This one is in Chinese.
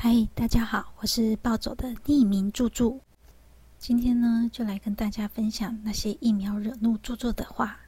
嗨大家好我是暴走的匿名助助今天呢就来跟大家分享那些疫苗惹怒著作的话。